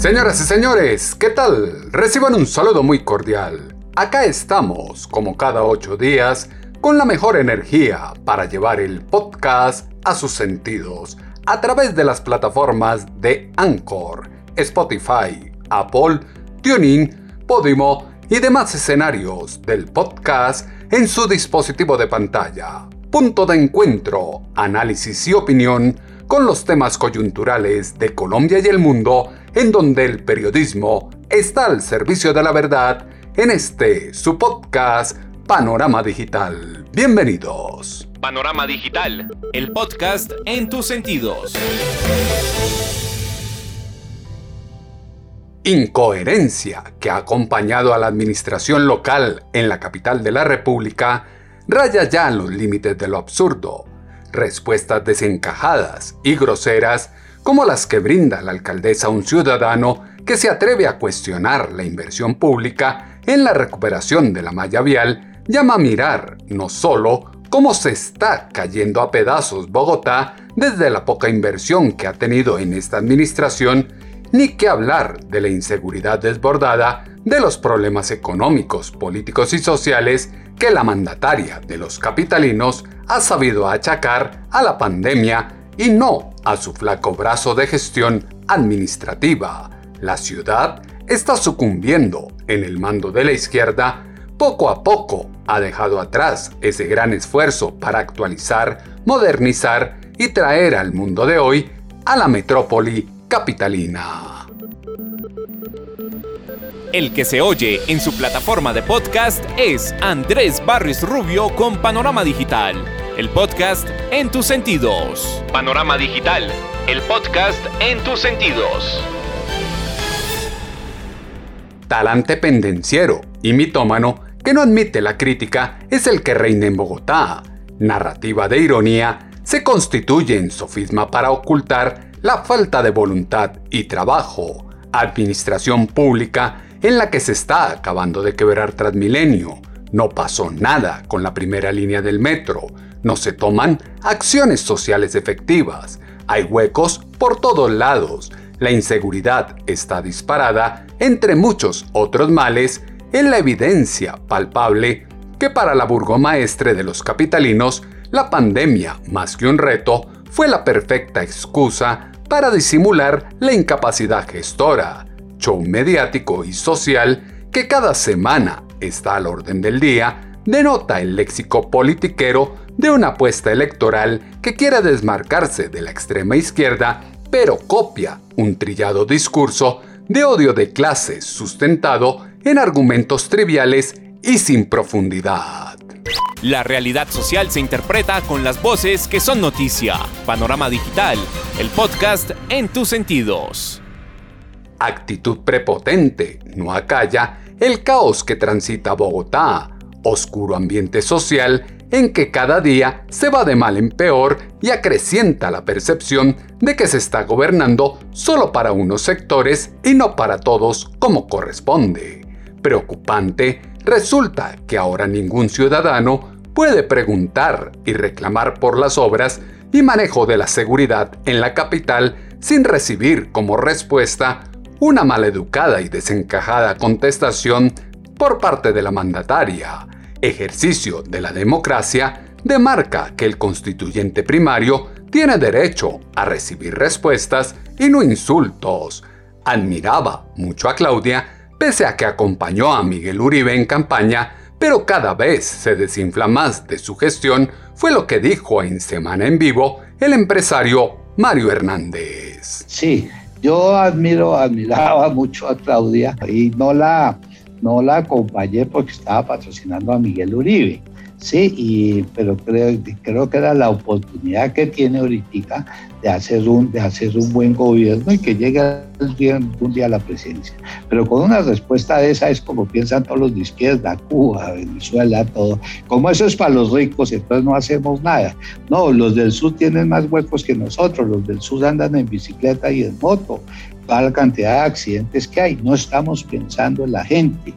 Señoras y señores, ¿qué tal? Reciban un saludo muy cordial. Acá estamos, como cada ocho días, con la mejor energía para llevar el podcast a sus sentidos a través de las plataformas de Anchor, Spotify, Apple, TuneIn, Podimo y demás escenarios del podcast en su dispositivo de pantalla. Punto de encuentro, análisis y opinión con los temas coyunturales de Colombia y el mundo en donde el periodismo está al servicio de la verdad en este su podcast Panorama Digital. Bienvenidos. Panorama Digital, el podcast en tus sentidos. Incoherencia que ha acompañado a la administración local en la capital de la República raya ya los límites de lo absurdo. Respuestas desencajadas y groseras como las que brinda la alcaldesa a un ciudadano que se atreve a cuestionar la inversión pública en la recuperación de la malla vial, llama a mirar no solo cómo se está cayendo a pedazos Bogotá desde la poca inversión que ha tenido en esta administración, ni que hablar de la inseguridad desbordada de los problemas económicos, políticos y sociales que la mandataria de los capitalinos ha sabido achacar a la pandemia y no a su flaco brazo de gestión administrativa. La ciudad está sucumbiendo en el mando de la izquierda. Poco a poco ha dejado atrás ese gran esfuerzo para actualizar, modernizar y traer al mundo de hoy a la metrópoli capitalina. El que se oye en su plataforma de podcast es Andrés Barris Rubio con Panorama Digital el podcast en tus sentidos. Panorama Digital, el podcast en tus sentidos. Talante pendenciero y mitómano que no admite la crítica es el que reina en Bogotá. Narrativa de ironía se constituye en sofisma para ocultar la falta de voluntad y trabajo. Administración pública en la que se está acabando de quebrar Transmilenio. No pasó nada con la primera línea del metro no se toman acciones sociales efectivas. Hay huecos por todos lados. La inseguridad está disparada, entre muchos otros males, en la evidencia palpable que para la burgomaestre de los capitalinos, la pandemia, más que un reto, fue la perfecta excusa para disimular la incapacidad gestora, show mediático y social que cada semana está al orden del día, denota el léxico politiquero de una apuesta electoral que quiere desmarcarse de la extrema izquierda, pero copia un trillado discurso de odio de clase sustentado en argumentos triviales y sin profundidad. La realidad social se interpreta con las voces que son noticia. Panorama Digital, el podcast en tus sentidos. Actitud prepotente, no acalla el caos que transita Bogotá, oscuro ambiente social en que cada día se va de mal en peor y acrecienta la percepción de que se está gobernando solo para unos sectores y no para todos como corresponde. Preocupante resulta que ahora ningún ciudadano puede preguntar y reclamar por las obras y manejo de la seguridad en la capital sin recibir como respuesta una maleducada y desencajada contestación por parte de la mandataria ejercicio de la democracia demarca que el constituyente primario tiene derecho a recibir respuestas y no insultos. Admiraba mucho a Claudia, pese a que acompañó a Miguel Uribe en campaña, pero cada vez se desinfla más de su gestión, fue lo que dijo en Semana en Vivo el empresario Mario Hernández. Sí, yo admiro, admiraba mucho a Claudia y no la no la acompañé porque estaba patrocinando a Miguel Uribe. Sí, y, pero creo, creo que era la oportunidad que tiene ahorita de hacer un, de hacer un buen gobierno y que llegue un día a la presidencia. Pero con una respuesta de esa es como piensan todos los de izquierda, Cuba, Venezuela, todo. Como eso es para los ricos, entonces no hacemos nada. No, los del sur tienen más huecos que nosotros, los del sur andan en bicicleta y en moto, toda la cantidad de accidentes que hay. No estamos pensando en la gente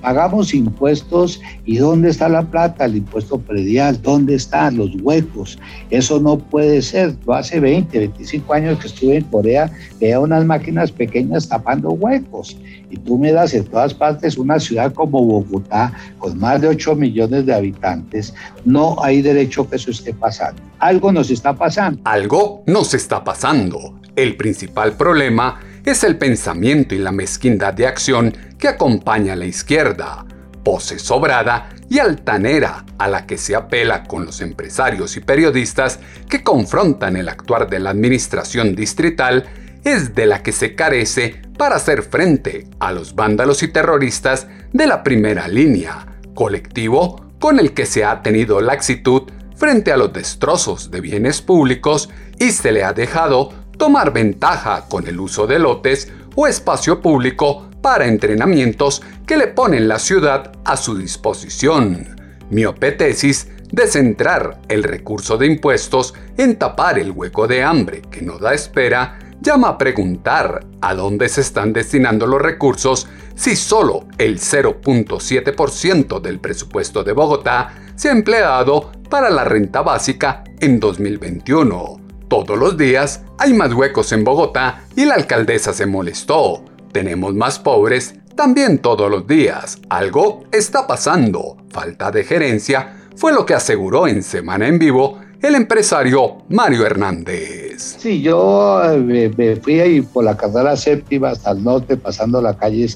pagamos impuestos y ¿dónde está la plata? El impuesto predial, ¿dónde están los huecos? Eso no puede ser. Yo hace 20, 25 años que estuve en Corea, veía unas máquinas pequeñas tapando huecos. Y tú me das en todas partes una ciudad como Bogotá, con más de 8 millones de habitantes, no hay derecho que eso esté pasando. Algo nos está pasando. Algo nos está pasando. El principal problema es el pensamiento y la mezquindad de acción que acompaña a la izquierda, pose sobrada y altanera a la que se apela con los empresarios y periodistas que confrontan el actuar de la administración distrital, es de la que se carece para hacer frente a los vándalos y terroristas de la primera línea, colectivo con el que se ha tenido laxitud frente a los destrozos de bienes públicos y se le ha dejado tomar ventaja con el uso de lotes o espacio público para entrenamientos que le ponen la ciudad a su disposición. Miope tesis de centrar el recurso de impuestos en tapar el hueco de hambre que no da espera, llama a preguntar a dónde se están destinando los recursos si solo el 0.7% del presupuesto de Bogotá se ha empleado para la renta básica en 2021. Todos los días hay más huecos en Bogotá y la alcaldesa se molestó. Tenemos más pobres también todos los días. Algo está pasando. Falta de gerencia fue lo que aseguró en Semana en Vivo el empresario Mario Hernández. Sí, yo eh, me, fui ahí por la carrera séptima hasta el norte, pasando la calle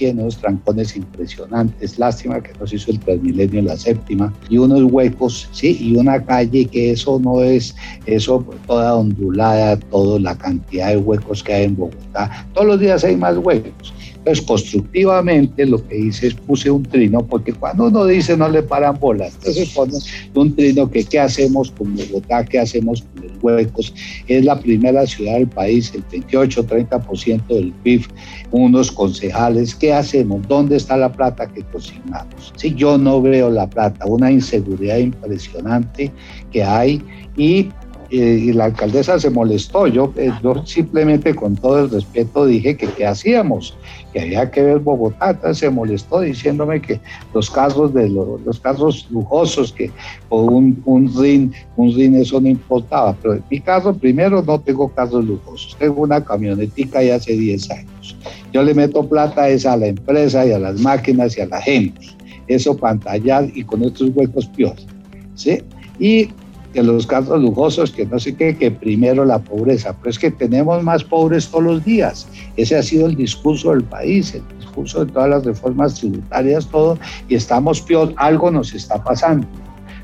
unos trancones impresionantes. Lástima que nos hizo el Transmilenio en la séptima. Y unos huecos, sí, y una calle que eso no es, eso toda ondulada, toda la cantidad de huecos que hay en Bogotá. Todos los días hay más huecos. Entonces, constructivamente lo que hice es puse un trino, porque cuando uno dice no le paran bolas, entonces pone un trino que qué hacemos con Bogotá, qué hacemos con los huecos. Es la primera ciudad del país, el 28-30% del PIB, unos concejales, ¿qué hacemos? ¿Dónde está la plata que consignamos? Si yo no veo la plata, una inseguridad impresionante que hay y y la alcaldesa se molestó. Yo, eh, yo simplemente con todo el respeto dije que qué hacíamos, que había que ver Bogotá. Entonces se molestó diciéndome que los carros de los, carros lujosos, que por un, un RIN, un RIN eso no importaba. Pero en mi caso, primero, no tengo carros lujosos. Tengo una camionetica ya hace 10 años. Yo le meto plata esa a la empresa y a las máquinas y a la gente. Eso pantallar y con estos huecos peores. ¿sí? Y que los carros lujosos, que no sé qué, que primero la pobreza. Pero es que tenemos más pobres todos los días. Ese ha sido el discurso del país, el discurso de todas las reformas tributarias, todo, y estamos peor, algo nos está pasando.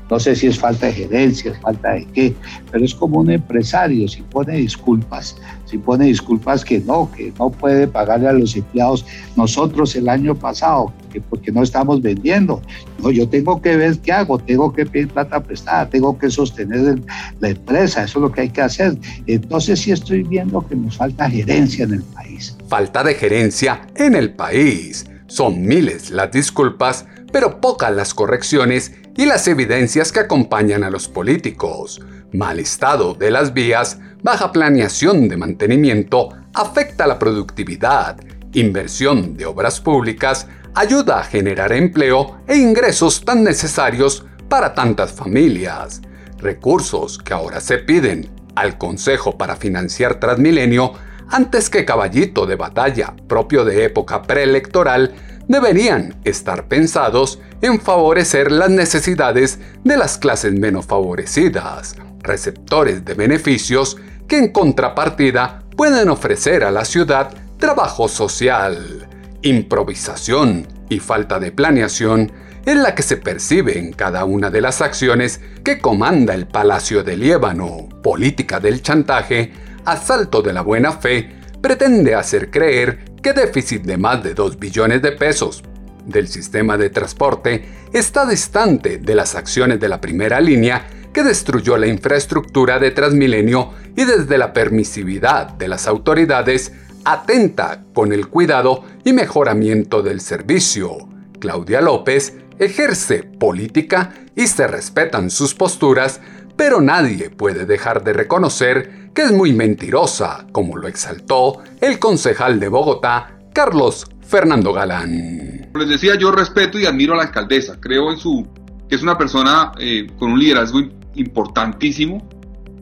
No sé si es falta de gerencia, es falta de qué, pero es como un empresario, si pone disculpas, si pone disculpas que no, que no puede pagarle a los empleados. Nosotros el año pasado, que porque no estamos vendiendo, no, yo tengo que ver qué hago, tengo que pedir plata prestada, tengo que sostener la empresa, eso es lo que hay que hacer. Entonces sí estoy viendo que nos falta gerencia en el país. Falta de gerencia en el país. Son miles las disculpas, pero pocas las correcciones y las evidencias que acompañan a los políticos. Mal estado de las vías, baja planeación de mantenimiento afecta la productividad, inversión de obras públicas ayuda a generar empleo e ingresos tan necesarios para tantas familias. Recursos que ahora se piden al Consejo para financiar Transmilenio antes que caballito de batalla propio de época preelectoral deberían estar pensados en favorecer las necesidades de las clases menos favorecidas, receptores de beneficios que en contrapartida pueden ofrecer a la ciudad trabajo social. Improvisación y falta de planeación es la que se percibe en cada una de las acciones que comanda el Palacio de Líbano. Política del chantaje, asalto de la buena fe, pretende hacer creer que déficit de más de 2 billones de pesos del sistema de transporte está distante de las acciones de la primera línea que destruyó la infraestructura de Transmilenio y desde la permisividad de las autoridades atenta con el cuidado y mejoramiento del servicio. Claudia López ejerce política y se respetan sus posturas, pero nadie puede dejar de reconocer que es muy mentirosa, como lo exaltó el concejal de Bogotá, Carlos Fernando Galán. Les decía, yo respeto y admiro a la alcaldesa, creo en su que es una persona eh, con un liderazgo importantísimo,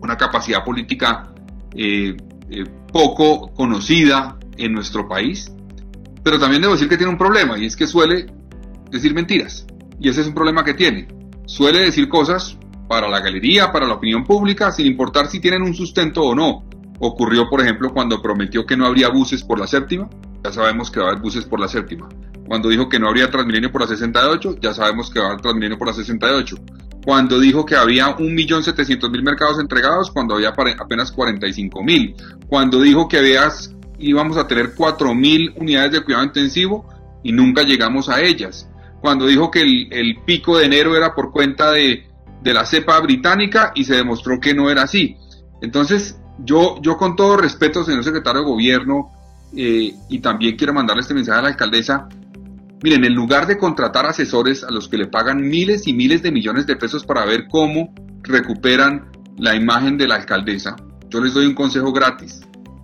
una capacidad política eh, eh, poco conocida en nuestro país, pero también debo decir que tiene un problema y es que suele decir mentiras. Y ese es un problema que tiene. Suele decir cosas para la galería, para la opinión pública, sin importar si tienen un sustento o no. Ocurrió, por ejemplo, cuando prometió que no habría buses por la séptima, ya sabemos que va a haber buses por la séptima. Cuando dijo que no habría Transmilenio por la 68, ya sabemos que va a haber Transmilenio por la 68 cuando dijo que había 1.700.000 mercados entregados, cuando había apenas 45.000, cuando dijo que íbamos a tener 4.000 unidades de cuidado intensivo y nunca llegamos a ellas, cuando dijo que el, pico de enero era por cuenta de, la cepa británica y se demostró que no era así. Entonces, yo, yo con todo respeto, señor secretario de Gobierno, eh, y también quiero mandarle este mensaje a la alcaldesa, Miren, en lugar de contratar asesores a los que le pagan miles y miles de millones de pesos para ver cómo recuperan la imagen de la alcaldesa, yo les doy un consejo gratis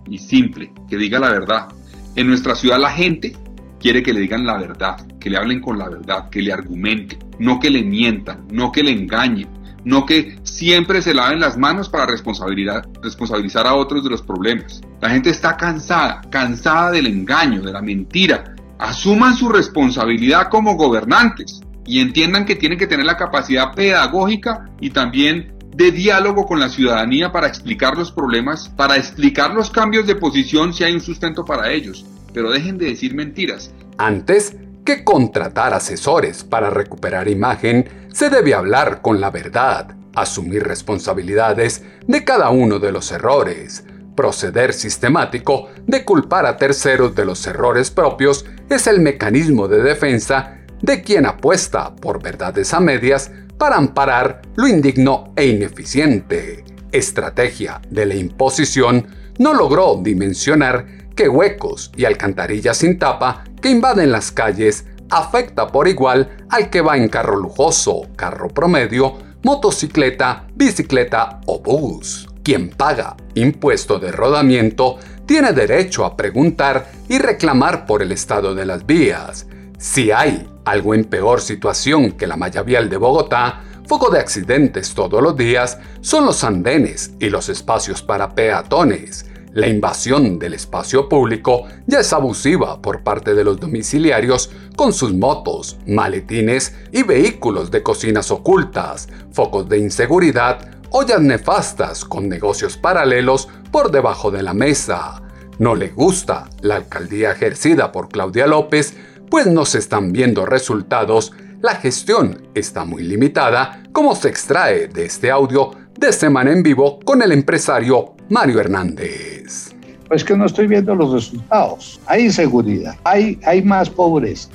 y simple, que diga la verdad. En nuestra ciudad la gente quiere que le digan la verdad, que le hablen con la verdad, que le argumenten, no que le mientan, no que le engañen, no que siempre se laven las manos para responsabilizar a otros de los problemas. La gente está cansada, cansada del engaño, de la mentira, asuman su responsabilidad como gobernantes y entiendan que tienen que tener la capacidad pedagógica y también de diálogo con la ciudadanía para explicar los problemas, para explicar los cambios de posición si hay un sustento para ellos. Pero dejen de decir mentiras. Antes que contratar asesores para recuperar imagen, se debe hablar con la verdad, asumir responsabilidades de cada uno de los errores, Proceder sistemático de culpar a terceros de los errores propios es el mecanismo de defensa de quien apuesta por verdades a medias para amparar lo indigno e ineficiente. Estrategia de la imposición no logró dimensionar que huecos y alcantarillas sin tapa que invaden las calles afecta por igual al que va en carro lujoso, carro promedio, motocicleta, bicicleta o bus. Quien paga impuesto de rodamiento tiene derecho a preguntar y reclamar por el estado de las vías. Si hay algo en peor situación que la malla vial de Bogotá, foco de accidentes todos los días son los andenes y los espacios para peatones. La invasión del espacio público ya es abusiva por parte de los domiciliarios con sus motos, maletines y vehículos de cocinas ocultas, focos de inseguridad ollas nefastas con negocios paralelos por debajo de la mesa. No le gusta la alcaldía ejercida por Claudia López, pues no se están viendo resultados, la gestión está muy limitada, como se extrae de este audio de Semana en Vivo con el empresario Mario Hernández. Pues que no estoy viendo los resultados. Hay inseguridad, hay, hay más pobreza,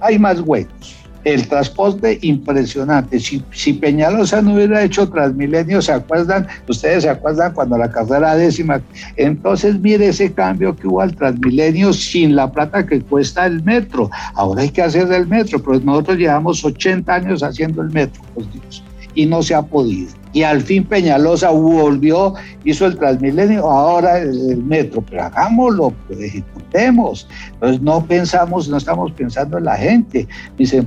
hay más huecos el transporte impresionante. Si, Peñalosa no hubiera hecho Transmilenio, ¿se acuerdan? Ustedes se acuerdan cuando la carrera décima. Entonces, mire ese cambio que hubo al Transmilenio sin la plata que cuesta el metro. Ahora hay que hacer el metro, pero nosotros llevamos 80 años haciendo el metro, pues Dios, y no se ha podido. Y al fin Peñalosa volvió, hizo el Transmilenio, ahora el, metro, pero hagámoslo, pues, ejecutemos. Entonces no pensamos, no estamos pensando en la gente. Dicen,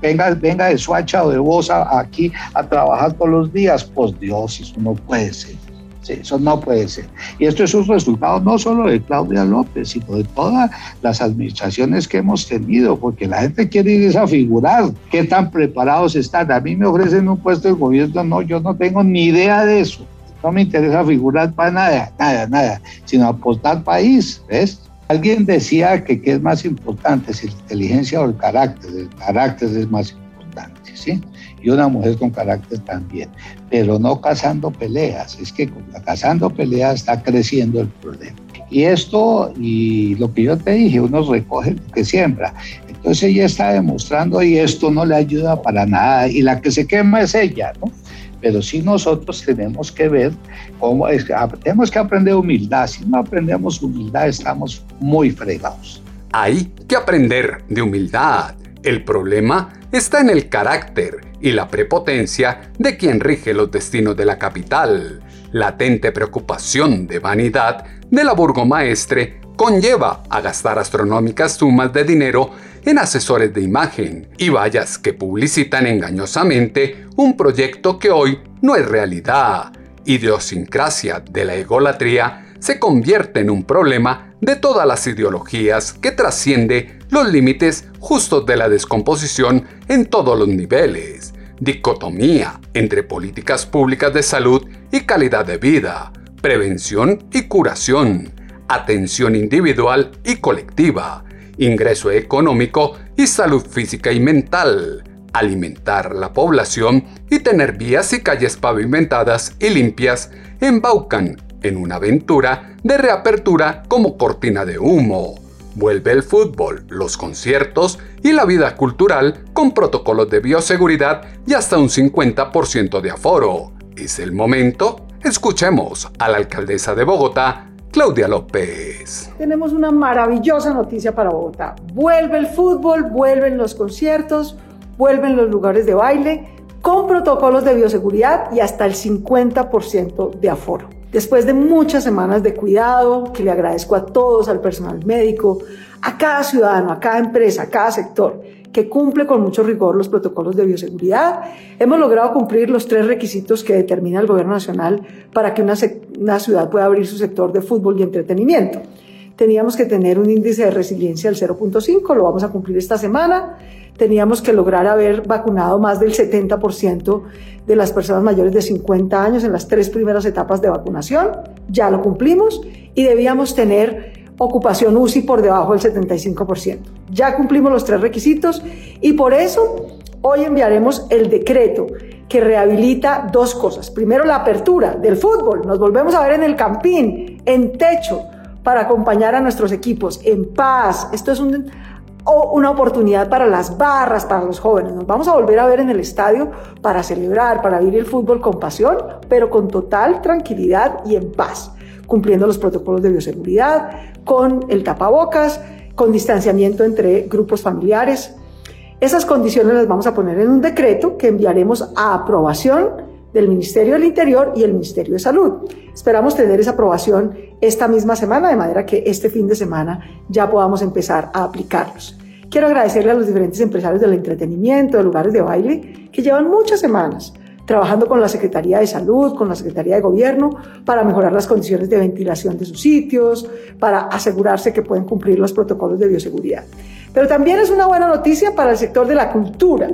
venga, venga de Suacha o de Bosa aquí a trabajar todos los días. Pues Dios, eso no puede ser. eso no puede ser. Y esto es un resultado no solo de Claudia López, sino de todas las administraciones que hemos tenido, porque la gente quiere ir a figurar qué tan preparados están. A mí me ofrecen un puesto de gobierno, no, yo no tengo ni idea de eso. No me interesa figurar para nada, nada, nada, sino apostar país, ¿ves? Alguien decía que qué es más importante, si la inteligencia o el carácter. El carácter es más importante, ¿sí? Y una mujer con carácter también, pero no cazando peleas. Es que cazando peleas está creciendo el problema. Y esto, y lo que yo te dije, uno recoge lo que siembra. Entonces ella está demostrando y esto no le ayuda para nada y la que se quema es ella, ¿no? Pero sí nosotros tenemos que ver cómo es, tenemos que aprender humildad. Si no aprendemos humildad estamos muy fregados. Hay que aprender de humildad. El problema está en el carácter y la prepotencia de quien rige los destinos de la capital. Latente preocupación de vanidad de la burgomaestre conlleva a gastar astronómicas sumas de dinero en asesores de imagen y vallas que publicitan engañosamente un proyecto que hoy no es realidad. Idiosincrasia de la egolatría se convierte en un problema de todas las ideologías que trasciende los límites justos de la descomposición en todos los niveles. Dicotomía entre políticas públicas de salud y calidad de vida, prevención y curación, atención individual y colectiva, ingreso económico y salud física y mental, alimentar la población y tener vías y calles pavimentadas y limpias embaucan en una aventura de reapertura como cortina de humo. Vuelve el fútbol, los conciertos y la vida cultural con protocolos de bioseguridad y hasta un 50% de aforo. ¿Es el momento? Escuchemos a la alcaldesa de Bogotá, Claudia López. Tenemos una maravillosa noticia para Bogotá. Vuelve el fútbol, vuelven los conciertos, vuelven los lugares de baile con protocolos de bioseguridad y hasta el 50% de aforo. Después de muchas semanas de cuidado, que le agradezco a todos, al personal médico, a cada ciudadano, a cada empresa, a cada sector, que cumple con mucho rigor los protocolos de bioseguridad, hemos logrado cumplir los tres requisitos que determina el Gobierno Nacional para que una, una ciudad pueda abrir su sector de fútbol y entretenimiento. Teníamos que tener un índice de resiliencia del 0.5, lo vamos a cumplir esta semana. Teníamos que lograr haber vacunado más del 70% de las personas mayores de 50 años en las tres primeras etapas de vacunación, ya lo cumplimos, y debíamos tener ocupación UCI por debajo del 75%. Ya cumplimos los tres requisitos y por eso hoy enviaremos el decreto que rehabilita dos cosas. Primero, la apertura del fútbol. Nos volvemos a ver en el campín, en techo, para acompañar a nuestros equipos en paz. Esto es una oportunidad para las barras, para los jóvenes. Nos vamos a volver a ver en el estadio para celebrar, para vivir el fútbol con pasión, pero con total tranquilidad y en paz, cumpliendo los protocolos de bioseguridad, con el tapabocas, con distanciamiento entre grupos familiares. Esas condiciones las vamos a poner en un decreto que enviaremos a aprobación del Ministerio del Interior y el Ministerio de Salud. Esperamos tener esa aprobación esta misma semana, de manera que este fin de semana ya podamos empezar a aplicarlos. Quiero agradecerle a los diferentes empresarios del entretenimiento, de lugares de baile, que llevan muchas semanas trabajando con la Secretaría de Salud, con la Secretaría de Gobierno, para mejorar las condiciones de ventilación de sus sitios, para asegurarse que pueden cumplir los protocolos de bioseguridad. Pero también es una buena noticia para el sector de la cultura.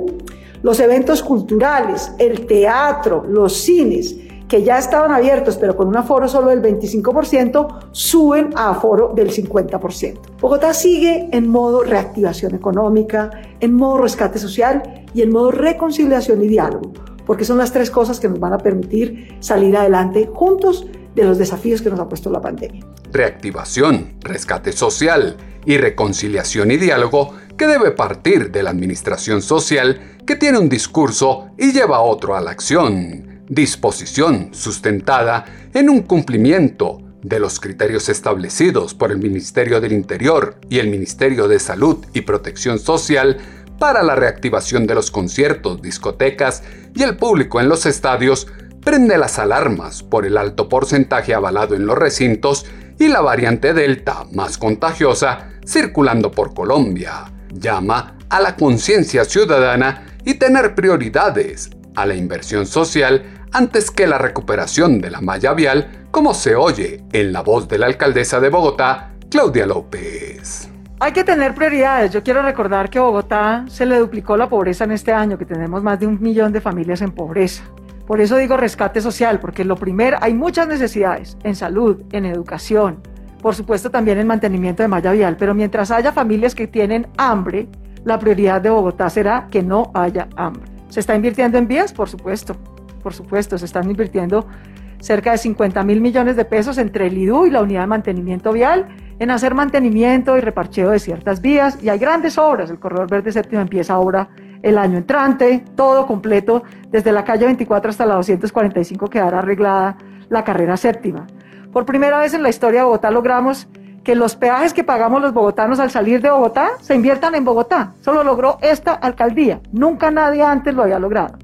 Los eventos culturales, el teatro, los cines, que ya estaban abiertos pero con un aforo solo del 25%, suben a aforo del 50%. Bogotá sigue en modo reactivación económica, en modo rescate social y en modo reconciliación y diálogo, porque son las tres cosas que nos van a permitir salir adelante juntos de los desafíos que nos ha puesto la pandemia. Reactivación, rescate social y reconciliación y diálogo que debe partir de la administración social que tiene un discurso y lleva otro a la acción. Disposición sustentada en un cumplimiento de los criterios establecidos por el Ministerio del Interior y el Ministerio de Salud y Protección Social para la reactivación de los conciertos, discotecas y el público en los estadios, prende las alarmas por el alto porcentaje avalado en los recintos y la variante Delta más contagiosa circulando por Colombia. Llama a la conciencia ciudadana y tener prioridades a la inversión social antes que la recuperación de la malla vial, como se oye en la voz de la alcaldesa de Bogotá, Claudia López. Hay que tener prioridades. Yo quiero recordar que Bogotá se le duplicó la pobreza en este año, que tenemos más de un millón de familias en pobreza. Por eso digo rescate social, porque lo primero, hay muchas necesidades en salud, en educación, por supuesto también en mantenimiento de malla vial, pero mientras haya familias que tienen hambre, la prioridad de Bogotá será que no haya hambre. ¿Se está invirtiendo en vías? Por supuesto, por supuesto, se están invirtiendo cerca de 50 mil millones de pesos entre el IDU y la unidad de mantenimiento vial en hacer mantenimiento y reparcheo de ciertas vías y hay grandes obras. El Corredor Verde Séptimo empieza ahora el año entrante, todo completo, desde la calle 24 hasta la 245 quedará arreglada la carrera séptima. Por primera vez en la historia de Bogotá logramos que los peajes que pagamos los bogotanos al salir de Bogotá se inviertan en Bogotá. Solo logró esta alcaldía. Nunca nadie antes lo había logrado.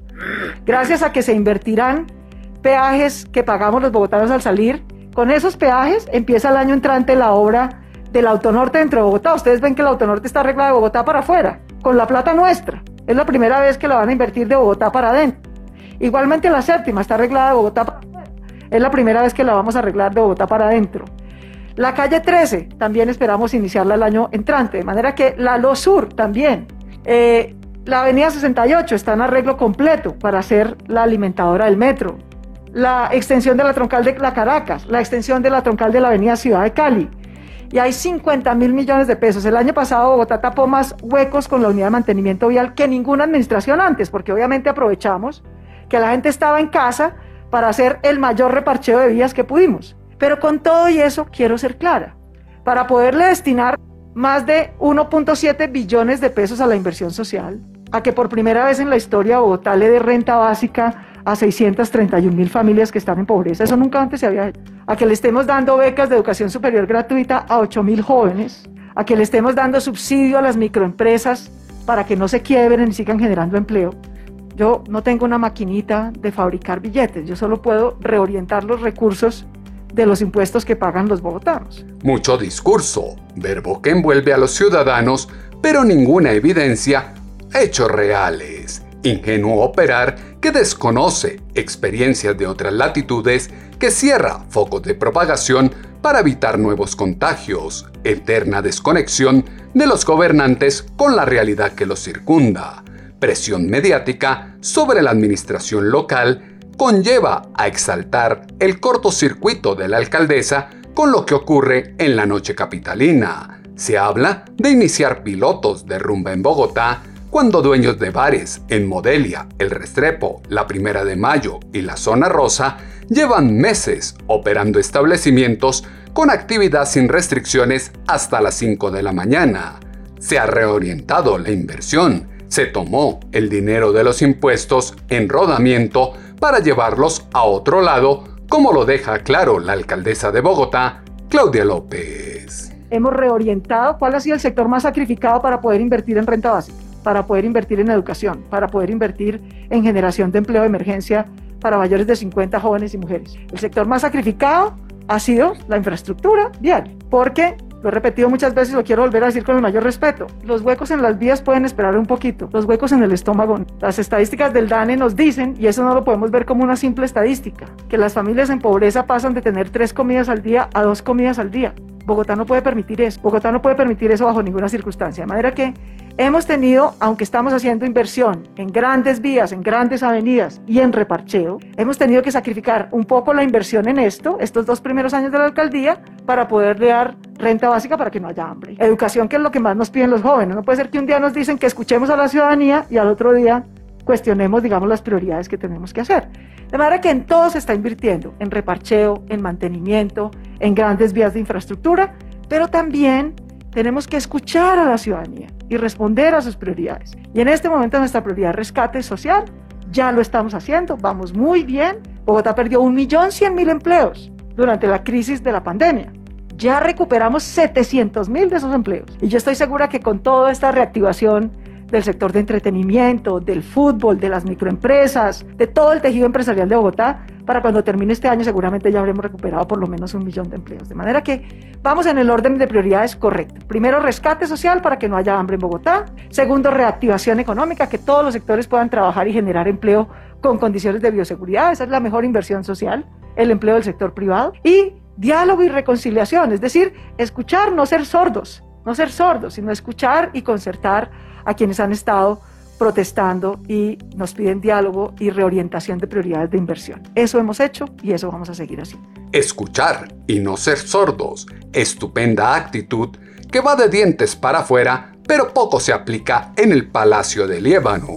Gracias a que se invertirán peajes que pagamos los bogotanos al salir, con esos peajes empieza el año entrante la obra del Autonorte dentro de Bogotá. Ustedes ven que el Autonorte está arreglado de Bogotá para afuera, con la plata nuestra. Es la primera vez que la van a invertir de Bogotá para adentro. Igualmente la séptima está arreglada de Bogotá para afuera. Es la primera vez que la vamos a arreglar de Bogotá para adentro. La calle 13 también esperamos iniciarla el año entrante, de manera que la Lo Sur también. Eh, la avenida 68 está en arreglo completo para ser la alimentadora del metro. La extensión de la troncal de la Caracas, la extensión de la troncal de la avenida Ciudad de Cali. Y hay 50 mil millones de pesos. El año pasado Bogotá tapó más huecos con la unidad de mantenimiento vial que ninguna administración antes, porque obviamente aprovechamos que la gente estaba en casa para hacer el mayor reparcheo de vías que pudimos. Pero con todo y eso quiero ser clara. Para poderle destinar más de 1.7 billones de pesos a la inversión social, a que por primera vez en la historia Bogotá le dé renta básica a 631 mil familias que están en pobreza, eso nunca antes se había hecho, a que le estemos dando becas de educación superior gratuita a 8 mil jóvenes, a que le estemos dando subsidio a las microempresas para que no se quiebren y sigan generando empleo. Yo no tengo una maquinita de fabricar billetes, yo solo puedo reorientar los recursos de los impuestos que pagan los bogotanos. Mucho discurso, verbo que envuelve a los ciudadanos, pero ninguna evidencia, hechos reales. Ingenuo operar que desconoce experiencias de otras latitudes, que cierra focos de propagación para evitar nuevos contagios, eterna desconexión de los gobernantes con la realidad que los circunda, presión mediática sobre la administración local conlleva a exaltar el cortocircuito de la alcaldesa con lo que ocurre en la noche capitalina. Se habla de iniciar pilotos de rumba en Bogotá cuando dueños de bares en Modelia, El Restrepo, la Primera de Mayo y la Zona Rosa llevan meses operando establecimientos con actividad sin restricciones hasta las 5 de la mañana. Se ha reorientado la inversión, se tomó el dinero de los impuestos en rodamiento para llevarlos a otro lado, como lo deja claro la alcaldesa de Bogotá, Claudia López. Hemos reorientado cuál ha sido el sector más sacrificado para poder invertir en renta básica, para poder invertir en educación, para poder invertir en generación de empleo de emergencia para mayores de 50 jóvenes y mujeres. El sector más sacrificado ha sido la infraestructura vial, porque lo he repetido muchas veces lo quiero volver a decir con el mayor respeto. Los huecos en las vías pueden esperar un poquito. Los huecos en el estómago. Las estadísticas del DANE nos dicen, y eso no lo podemos ver como una simple estadística, que las familias en pobreza pasan de tener tres comidas al día a dos comidas al día. Bogotá no puede permitir eso. Bogotá no puede permitir eso bajo ninguna circunstancia. De manera que hemos tenido, aunque estamos haciendo inversión en grandes vías, en grandes avenidas y en reparcheo, hemos tenido que sacrificar un poco la inversión en esto, estos dos primeros años de la alcaldía, para poder dar renta básica para que no haya hambre. Educación, que es lo que más nos piden los jóvenes. No puede ser que un día nos dicen que escuchemos a la ciudadanía y al otro día cuestionemos, digamos, las prioridades que tenemos que hacer. De manera que en todo se está invirtiendo, en reparcheo, en mantenimiento, en grandes vías de infraestructura, pero también tenemos que escuchar a la ciudadanía y responder a sus prioridades. Y en este momento nuestra prioridad es rescate social, ya lo estamos haciendo, vamos muy bien. Bogotá perdió 1.100.000 empleos durante la crisis de la pandemia. Ya recuperamos 700.000 de esos empleos. Y yo estoy segura que con toda esta reactivación del sector de entretenimiento, del fútbol, de las microempresas, de todo el tejido empresarial de Bogotá, para cuando termine este año seguramente ya habremos recuperado por lo menos un millón de empleos. De manera que vamos en el orden de prioridades correcto. Primero, rescate social para que no haya hambre en Bogotá. Segundo, reactivación económica, que todos los sectores puedan trabajar y generar empleo con condiciones de bioseguridad. Esa es la mejor inversión social, el empleo del sector privado. Y diálogo y reconciliación, es decir, escuchar, no ser sordos, no ser sordos, sino escuchar y concertar a quienes han estado protestando y nos piden diálogo y reorientación de prioridades de inversión. Eso hemos hecho y eso vamos a seguir haciendo. Escuchar y no ser sordos. Estupenda actitud que va de dientes para afuera, pero poco se aplica en el Palacio de Líbano.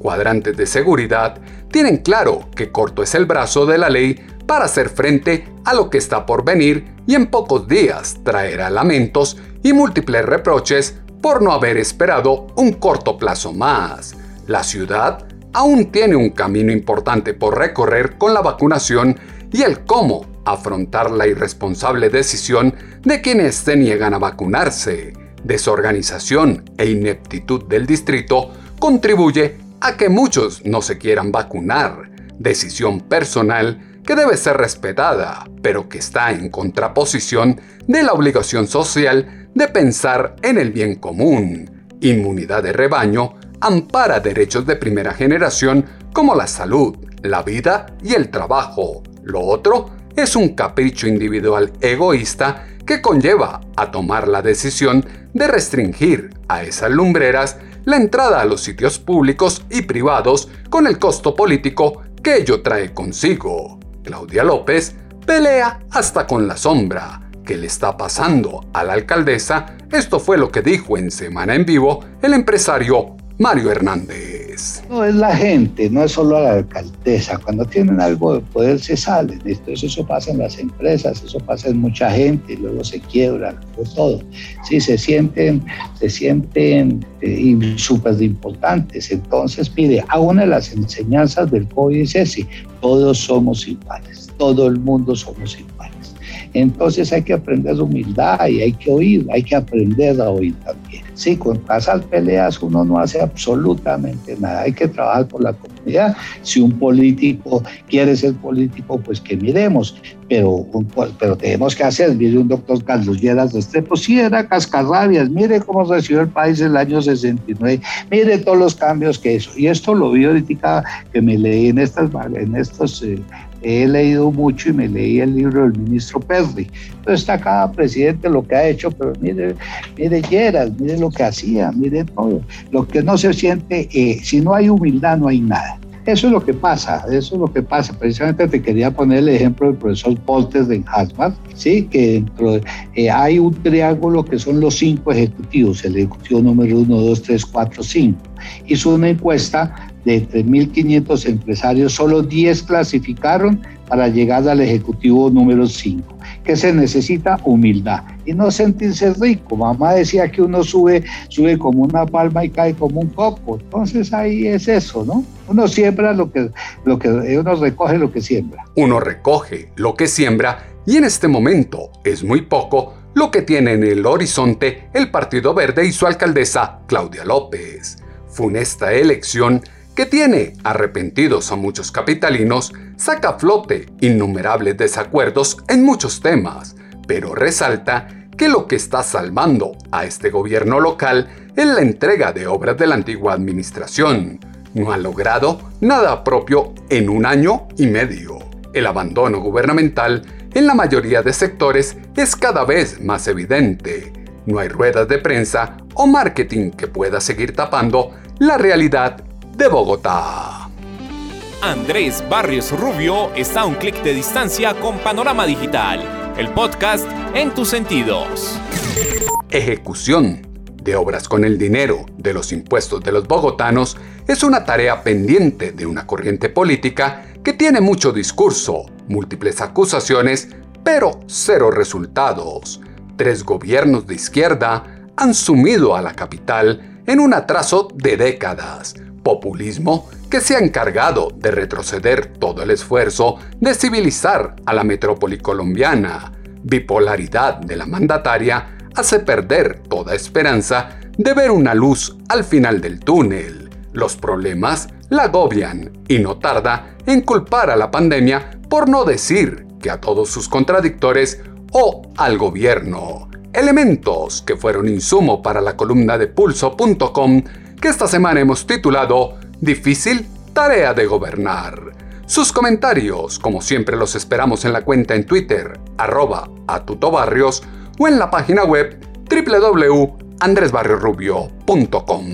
Cuadrantes de seguridad tienen claro que corto es el brazo de la ley para hacer frente a lo que está por venir y en pocos días traerá lamentos y múltiples reproches por no haber esperado un corto plazo más. La ciudad aún tiene un camino importante por recorrer con la vacunación y el cómo afrontar la irresponsable decisión de quienes se niegan a vacunarse. Desorganización e ineptitud del distrito contribuye a que muchos no se quieran vacunar. Decisión personal que debe ser respetada, pero que está en contraposición de la obligación social de pensar en el bien común. Inmunidad de rebaño ampara derechos de primera generación como la salud, la vida y el trabajo. Lo otro es un capricho individual egoísta que conlleva a tomar la decisión de restringir a esas lumbreras la entrada a los sitios públicos y privados con el costo político que ello trae consigo. Claudia López pelea hasta con la sombra. ¿Qué le está pasando a la alcaldesa? Esto fue lo que dijo en Semana en Vivo el empresario Mario Hernández. No es la gente, no es solo la alcaldesa. Cuando tienen algo de poder se salen. Entonces eso pasa en las empresas, eso pasa en mucha gente y luego se quiebran, todo. Sí, se sienten, se sienten eh, súper importantes. Entonces, mire, a una de las enseñanzas del COVID es ese, todos somos iguales, todo el mundo somos iguales. Entonces hay que aprender humildad y hay que oír, hay que aprender a oír también. Sí, con pasar peleas uno no hace absolutamente nada. Hay que trabajar por la comunidad. Si un político quiere ser político, pues que miremos. Pero, pero tenemos que hacer. Mire, un doctor Carlos Lleras de Estrepo, sí era cascarrabias. Mire cómo recibió el país en el año 69. Mire todos los cambios que hizo. Y esto lo vi ahorita que me leí en, estas, en estos eh, he leído mucho y me leí el libro del ministro Perry. Entonces está cada presidente lo que ha hecho, pero mire, mire Lleras, mire lo que hacía, mire todo. Lo que no se siente, eh, si no hay humildad, no hay nada. Eso es lo que pasa, eso es lo que pasa. Precisamente te quería poner el ejemplo del profesor Poltes de Harvard, ¿sí? que dentro eh, hay un triángulo que son los cinco ejecutivos, el ejecutivo número uno, dos, tres, cuatro, cinco. Hizo una encuesta de 3.500 empresarios, solo 10 clasificaron para llegar al ejecutivo número 5. que se necesita? Humildad y no sentirse rico. Mamá decía que uno sube, sube como una palma y cae como un coco. Entonces ahí es eso, ¿no? Uno siembra lo que, lo que uno recoge lo que siembra. Uno recoge lo que siembra y en este momento es muy poco lo que tiene en el horizonte el Partido Verde y su alcaldesa Claudia López. Funesta elección que tiene arrepentidos a muchos capitalinos, saca flote innumerables desacuerdos en muchos temas, pero resalta que lo que está salvando a este gobierno local es la entrega de obras de la antigua administración. No ha logrado nada propio en un año y medio. El abandono gubernamental en la mayoría de sectores es cada vez más evidente. No hay ruedas de prensa o marketing que pueda seguir tapando la realidad de Bogotá. Andrés Barrios Rubio está a un clic de distancia con Panorama Digital, el podcast en tus sentidos. Ejecución de obras con el dinero de los impuestos de los bogotanos es una tarea pendiente de una corriente política que tiene mucho discurso, múltiples acusaciones, pero cero resultados. Tres gobiernos de izquierda han sumido a la capital en un atraso de décadas, populismo que se ha encargado de retroceder todo el esfuerzo de civilizar a la metrópoli colombiana. Bipolaridad de la mandataria hace perder toda esperanza de ver una luz al final del túnel. Los problemas la agobian y no tarda en culpar a la pandemia por no decir que a todos sus contradictores o al gobierno. Elementos que fueron insumo para la columna de pulso.com que esta semana hemos titulado Difícil tarea de gobernar. Sus comentarios, como siempre, los esperamos en la cuenta en Twitter, arroba atutobarrios, o en la página web www.andresbarriorubio.com.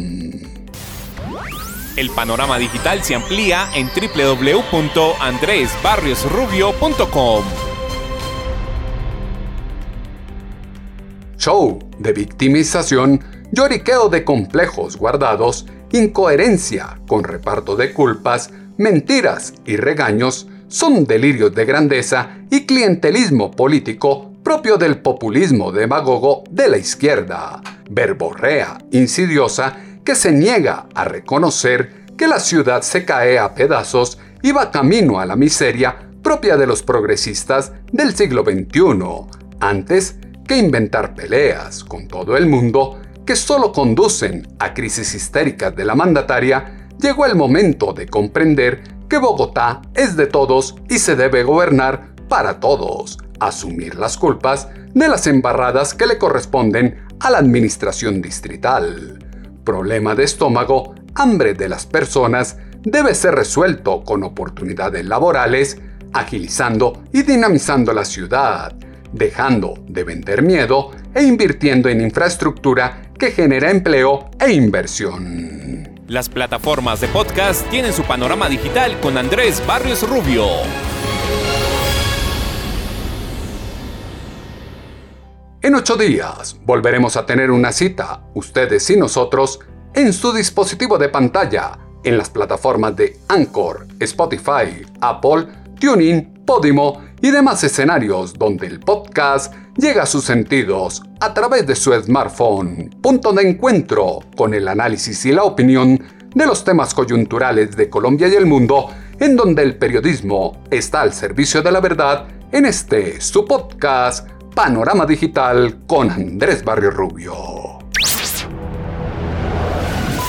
El panorama digital se amplía en www.andresbarriosrubio.com. Show de victimización lloriqueo de complejos guardados, incoherencia con reparto de culpas, mentiras y regaños son delirios de grandeza y clientelismo político propio del populismo demagogo de la izquierda, verborrea insidiosa que se niega a reconocer que la ciudad se cae a pedazos y va camino a la miseria propia de los progresistas del siglo XXI, antes que inventar peleas con todo el mundo que solo conducen a crisis histéricas de la mandataria, llegó el momento de comprender que Bogotá es de todos y se debe gobernar para todos, asumir las culpas de las embarradas que le corresponden a la administración distrital. Problema de estómago, hambre de las personas, debe ser resuelto con oportunidades laborales, agilizando y dinamizando la ciudad, dejando de vender miedo e invirtiendo en infraestructura que genera empleo e inversión. Las plataformas de podcast tienen su panorama digital con Andrés Barrios Rubio. En ocho días volveremos a tener una cita, ustedes y nosotros, en su dispositivo de pantalla, en las plataformas de Anchor, Spotify, Apple, TuneIn, Podimo y demás escenarios donde el podcast llega a sus sentidos a través de su smartphone, punto de encuentro con el análisis y la opinión de los temas coyunturales de Colombia y el mundo, en donde el periodismo está al servicio de la verdad en este su podcast Panorama Digital con Andrés Barrio Rubio.